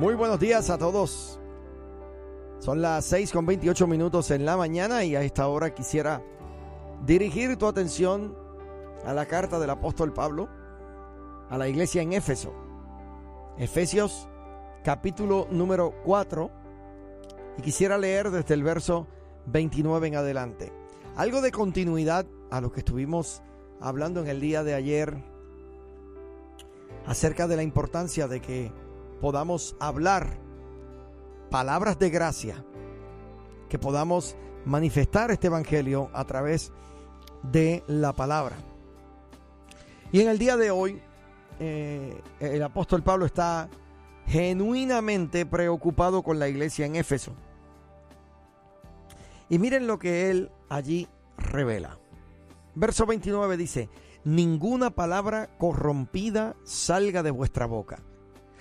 Muy buenos días a todos. Son las 6 con 28 minutos en la mañana y a esta hora quisiera dirigir tu atención a la carta del apóstol Pablo a la iglesia en Éfeso. Efesios capítulo número 4 y quisiera leer desde el verso 29 en adelante. Algo de continuidad a lo que estuvimos hablando en el día de ayer acerca de la importancia de que podamos hablar palabras de gracia, que podamos manifestar este Evangelio a través de la palabra. Y en el día de hoy, eh, el apóstol Pablo está genuinamente preocupado con la iglesia en Éfeso. Y miren lo que él allí revela. Verso 29 dice, ninguna palabra corrompida salga de vuestra boca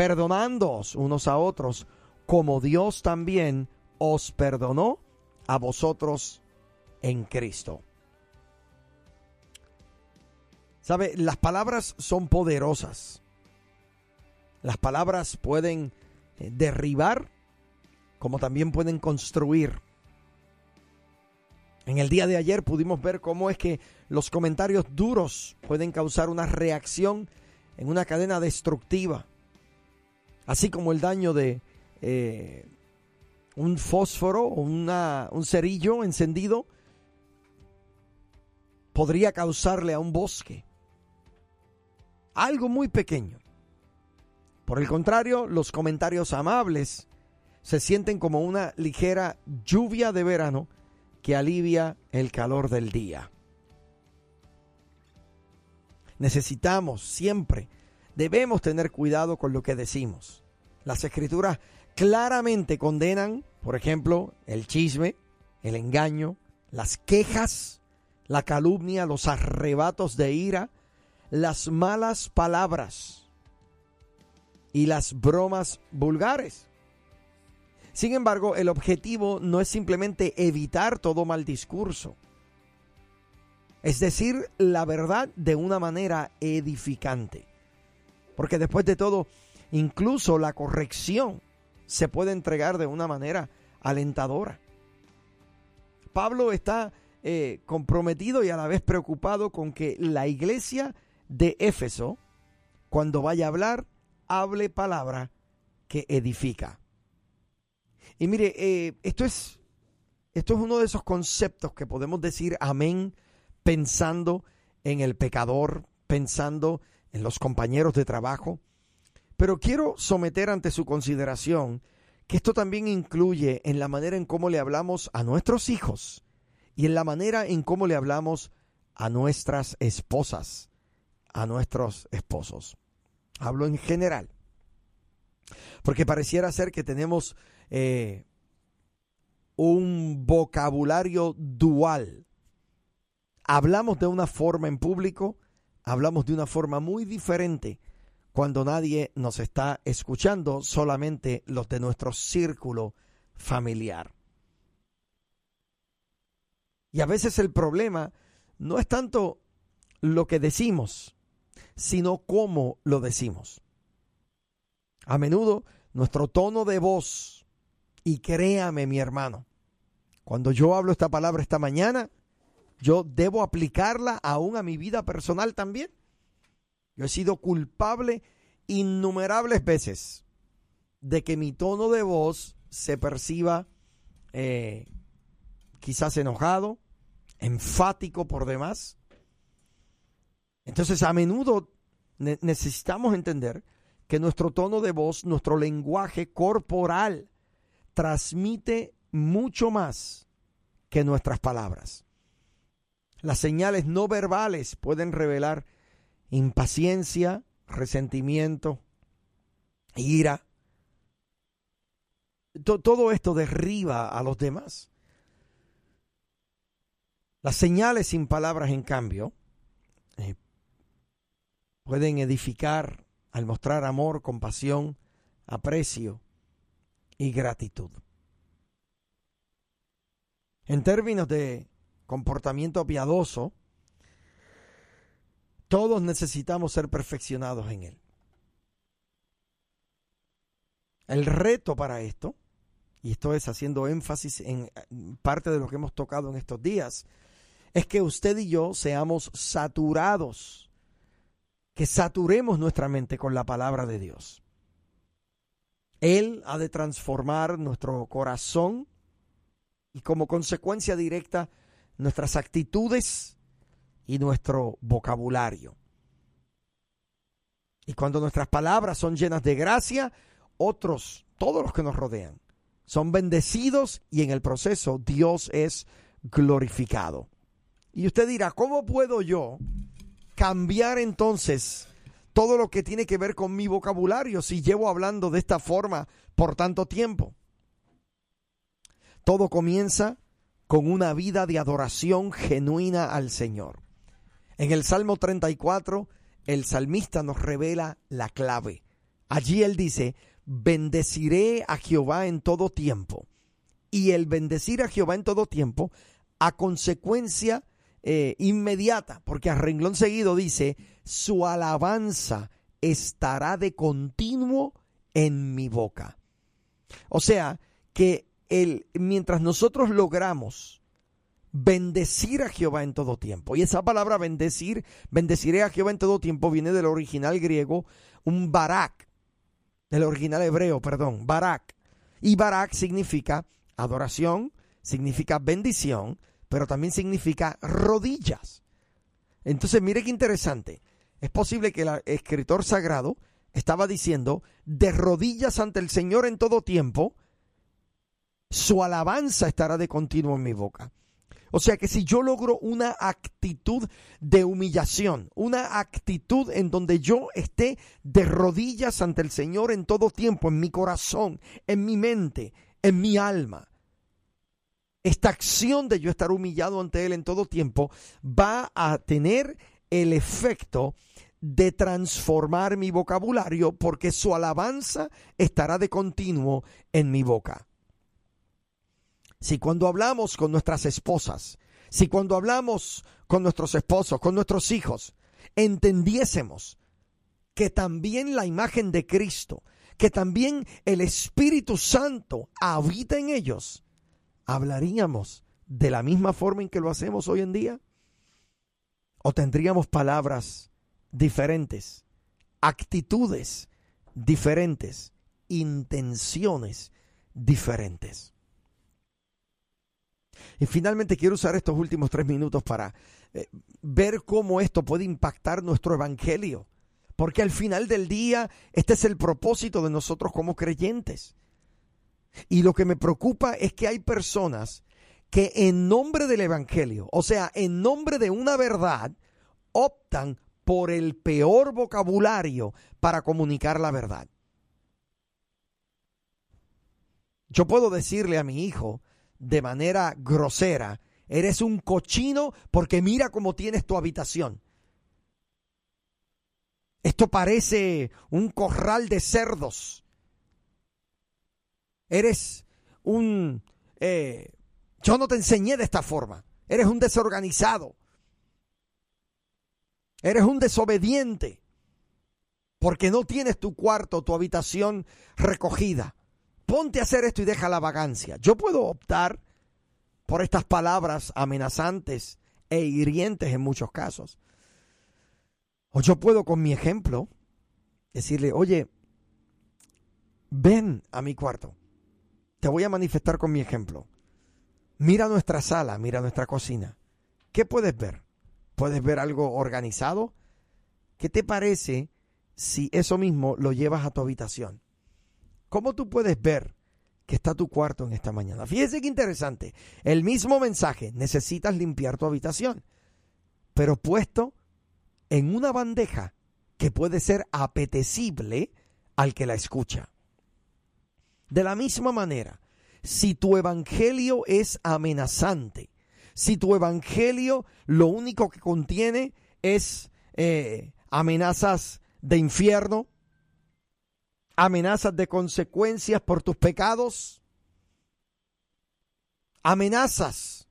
perdonándoos unos a otros, como Dios también os perdonó a vosotros en Cristo. ¿Sabe? Las palabras son poderosas. Las palabras pueden eh, derribar como también pueden construir. En el día de ayer pudimos ver cómo es que los comentarios duros pueden causar una reacción en una cadena destructiva así como el daño de eh, un fósforo o un cerillo encendido podría causarle a un bosque. Algo muy pequeño. Por el contrario, los comentarios amables se sienten como una ligera lluvia de verano que alivia el calor del día. Necesitamos siempre debemos tener cuidado con lo que decimos. Las escrituras claramente condenan, por ejemplo, el chisme, el engaño, las quejas, la calumnia, los arrebatos de ira, las malas palabras y las bromas vulgares. Sin embargo, el objetivo no es simplemente evitar todo mal discurso. Es decir, la verdad de una manera edificante. Porque después de todo, incluso la corrección se puede entregar de una manera alentadora. Pablo está eh, comprometido y a la vez preocupado con que la iglesia de Éfeso, cuando vaya a hablar, hable palabra que edifica. Y mire, eh, esto, es, esto es uno de esos conceptos que podemos decir amén pensando en el pecador, pensando en los compañeros de trabajo, pero quiero someter ante su consideración que esto también incluye en la manera en cómo le hablamos a nuestros hijos y en la manera en cómo le hablamos a nuestras esposas, a nuestros esposos. Hablo en general. Porque pareciera ser que tenemos eh, un vocabulario dual. Hablamos de una forma en público hablamos de una forma muy diferente cuando nadie nos está escuchando, solamente los de nuestro círculo familiar. Y a veces el problema no es tanto lo que decimos, sino cómo lo decimos. A menudo nuestro tono de voz, y créame mi hermano, cuando yo hablo esta palabra esta mañana, yo debo aplicarla aún a mi vida personal también. Yo he sido culpable innumerables veces de que mi tono de voz se perciba eh, quizás enojado, enfático por demás. Entonces a menudo necesitamos entender que nuestro tono de voz, nuestro lenguaje corporal, transmite mucho más que nuestras palabras. Las señales no verbales pueden revelar impaciencia, resentimiento, ira, todo esto derriba a los demás. Las señales sin palabras, en cambio, eh, pueden edificar al mostrar amor, compasión, aprecio y gratitud. En términos de comportamiento piadoso, todos necesitamos ser perfeccionados en él. El reto para esto, y esto es haciendo énfasis en parte de lo que hemos tocado en estos días, es que usted y yo seamos saturados, que saturemos nuestra mente con la palabra de Dios. Él ha de transformar nuestro corazón y como consecuencia directa nuestras actitudes y nuestro vocabulario. Y cuando nuestras palabras son llenas de gracia, otros, todos los que nos rodean, son bendecidos y en el proceso Dios es glorificado. Y usted dirá, ¿cómo puedo yo cambiar entonces todo lo que tiene que ver con mi vocabulario si llevo hablando de esta forma por tanto tiempo? Todo comienza con una vida de adoración genuina al Señor. En el Salmo 34, el salmista nos revela la clave. Allí él dice, bendeciré a Jehová en todo tiempo. Y el bendecir a Jehová en todo tiempo, a consecuencia eh, inmediata, porque a renglón seguido dice, su alabanza estará de continuo en mi boca. O sea, que el, mientras nosotros logramos bendecir a Jehová en todo tiempo, y esa palabra bendecir, bendeciré a Jehová en todo tiempo, viene del original griego, un barak, del original hebreo, perdón, barak. Y barak significa adoración, significa bendición, pero también significa rodillas. Entonces, mire qué interesante. Es posible que el escritor sagrado estaba diciendo, de rodillas ante el Señor en todo tiempo, su alabanza estará de continuo en mi boca. O sea que si yo logro una actitud de humillación, una actitud en donde yo esté de rodillas ante el Señor en todo tiempo, en mi corazón, en mi mente, en mi alma, esta acción de yo estar humillado ante Él en todo tiempo va a tener el efecto de transformar mi vocabulario porque su alabanza estará de continuo en mi boca. Si cuando hablamos con nuestras esposas, si cuando hablamos con nuestros esposos, con nuestros hijos, entendiésemos que también la imagen de Cristo, que también el Espíritu Santo habita en ellos, ¿hablaríamos de la misma forma en que lo hacemos hoy en día? ¿O tendríamos palabras diferentes, actitudes diferentes, intenciones diferentes? Y finalmente quiero usar estos últimos tres minutos para eh, ver cómo esto puede impactar nuestro evangelio. Porque al final del día, este es el propósito de nosotros como creyentes. Y lo que me preocupa es que hay personas que en nombre del Evangelio, o sea, en nombre de una verdad, optan por el peor vocabulario para comunicar la verdad. Yo puedo decirle a mi hijo de manera grosera, eres un cochino porque mira cómo tienes tu habitación. Esto parece un corral de cerdos eres un... Eh, yo no te enseñé de esta forma. Eres un desorganizado. Eres un desobediente. Porque no tienes tu cuarto, tu habitación recogida. Ponte a hacer esto y deja la vagancia. Yo puedo optar por estas palabras amenazantes e hirientes en muchos casos. O yo puedo con mi ejemplo decirle, oye, ven a mi cuarto. Te voy a manifestar con mi ejemplo. Mira nuestra sala, mira nuestra cocina. ¿Qué puedes ver? ¿Puedes ver algo organizado? ¿Qué te parece si eso mismo lo llevas a tu habitación? ¿Cómo tú puedes ver que está tu cuarto en esta mañana? Fíjese qué interesante. El mismo mensaje, necesitas limpiar tu habitación, pero puesto en una bandeja que puede ser apetecible al que la escucha. De la misma manera, si tu evangelio es amenazante, si tu evangelio lo único que contiene es eh, amenazas de infierno, amenazas de consecuencias por tus pecados, amenazas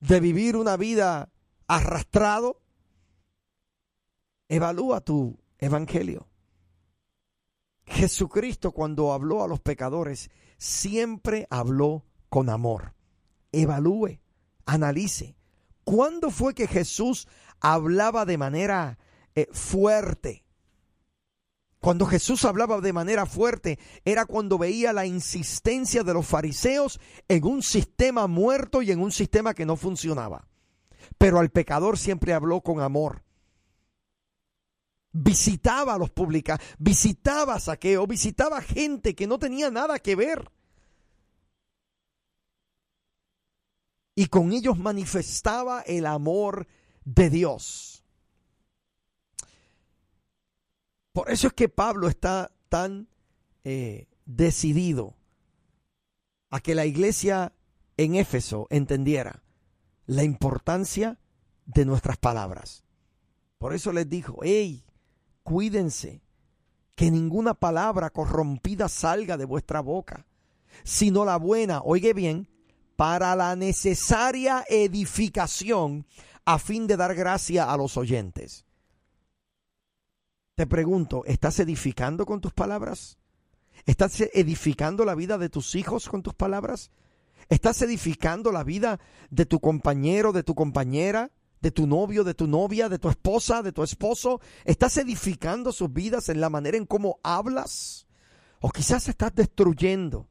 de vivir una vida arrastrado, evalúa tu evangelio. Jesucristo cuando habló a los pecadores siempre habló con amor. Evalúe, analice. ¿Cuándo fue que Jesús hablaba de manera eh, fuerte? Cuando Jesús hablaba de manera fuerte era cuando veía la insistencia de los fariseos en un sistema muerto y en un sistema que no funcionaba. Pero al pecador siempre habló con amor visitaba a los públicos, visitaba a Saqueo, visitaba gente que no tenía nada que ver. Y con ellos manifestaba el amor de Dios. Por eso es que Pablo está tan eh, decidido a que la iglesia en Éfeso entendiera la importancia de nuestras palabras. Por eso les dijo, hey, cuídense, que ninguna palabra corrompida salga de vuestra boca, sino la buena, oiga bien, para la necesaria edificación a fin de dar gracia a los oyentes. Te pregunto, ¿estás edificando con tus palabras? ¿Estás edificando la vida de tus hijos con tus palabras? ¿Estás edificando la vida de tu compañero, de tu compañera? de tu novio, de tu novia, de tu esposa, de tu esposo? ¿Estás edificando sus vidas en la manera en cómo hablas? ¿O quizás estás destruyendo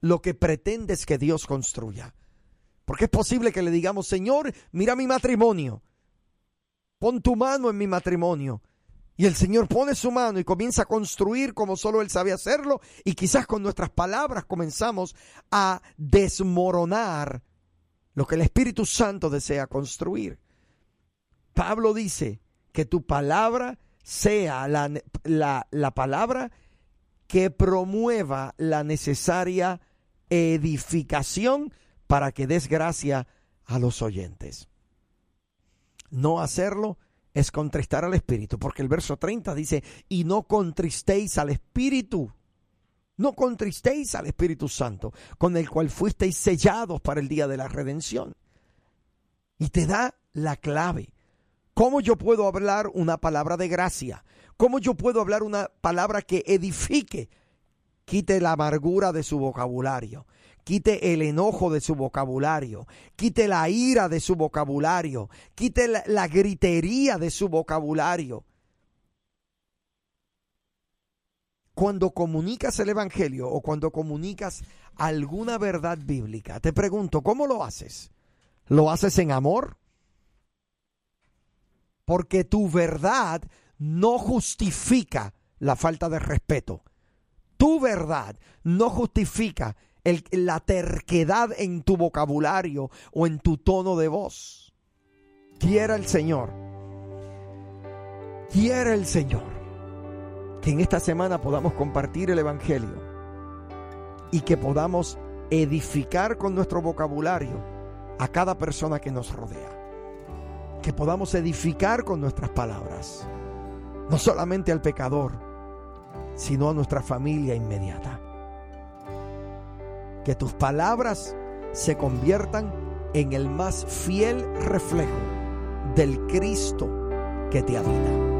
lo que pretendes que Dios construya? Porque es posible que le digamos, Señor, mira mi matrimonio. Pon tu mano en mi matrimonio. Y el Señor pone su mano y comienza a construir como solo Él sabe hacerlo. Y quizás con nuestras palabras comenzamos a desmoronar lo que el Espíritu Santo desea construir. Pablo dice que tu palabra sea la, la, palabra que promueva la necesaria edificación para que des gracia a los oyentes. No hacerlo es contristar al Espíritu, porque el verso 30 dice, y no contristéis al Espíritu, no contristéis al Espíritu Santo, con el cual fuisteis sellados para el día de la redención. Y te da la clave. ¿Cómo yo puedo hablar una palabra de gracia? ¿Cómo yo puedo hablar una palabra que edifique? Quite la amargura de su vocabulario, quite el enojo de su vocabulario, quite la ira de su vocabulario, quite la, gritería de su vocabulario. Cuando comunicas el Evangelio o cuando comunicas alguna verdad bíblica, te pregunto, ¿cómo lo haces? ¿Lo haces en amor? porque tu verdad no justifica la falta de respeto. Tu verdad no justifica la terquedad en tu vocabulario o en tu tono de voz. Quiera el Señor, quiera el Señor que en esta semana podamos compartir el Evangelio y que podamos edificar con nuestro vocabulario a cada persona que nos rodea que podamos edificar con nuestras palabras, no solamente al pecador, sino a nuestra familia inmediata. Que tus palabras se conviertan en el más fiel reflejo del Cristo que te habita.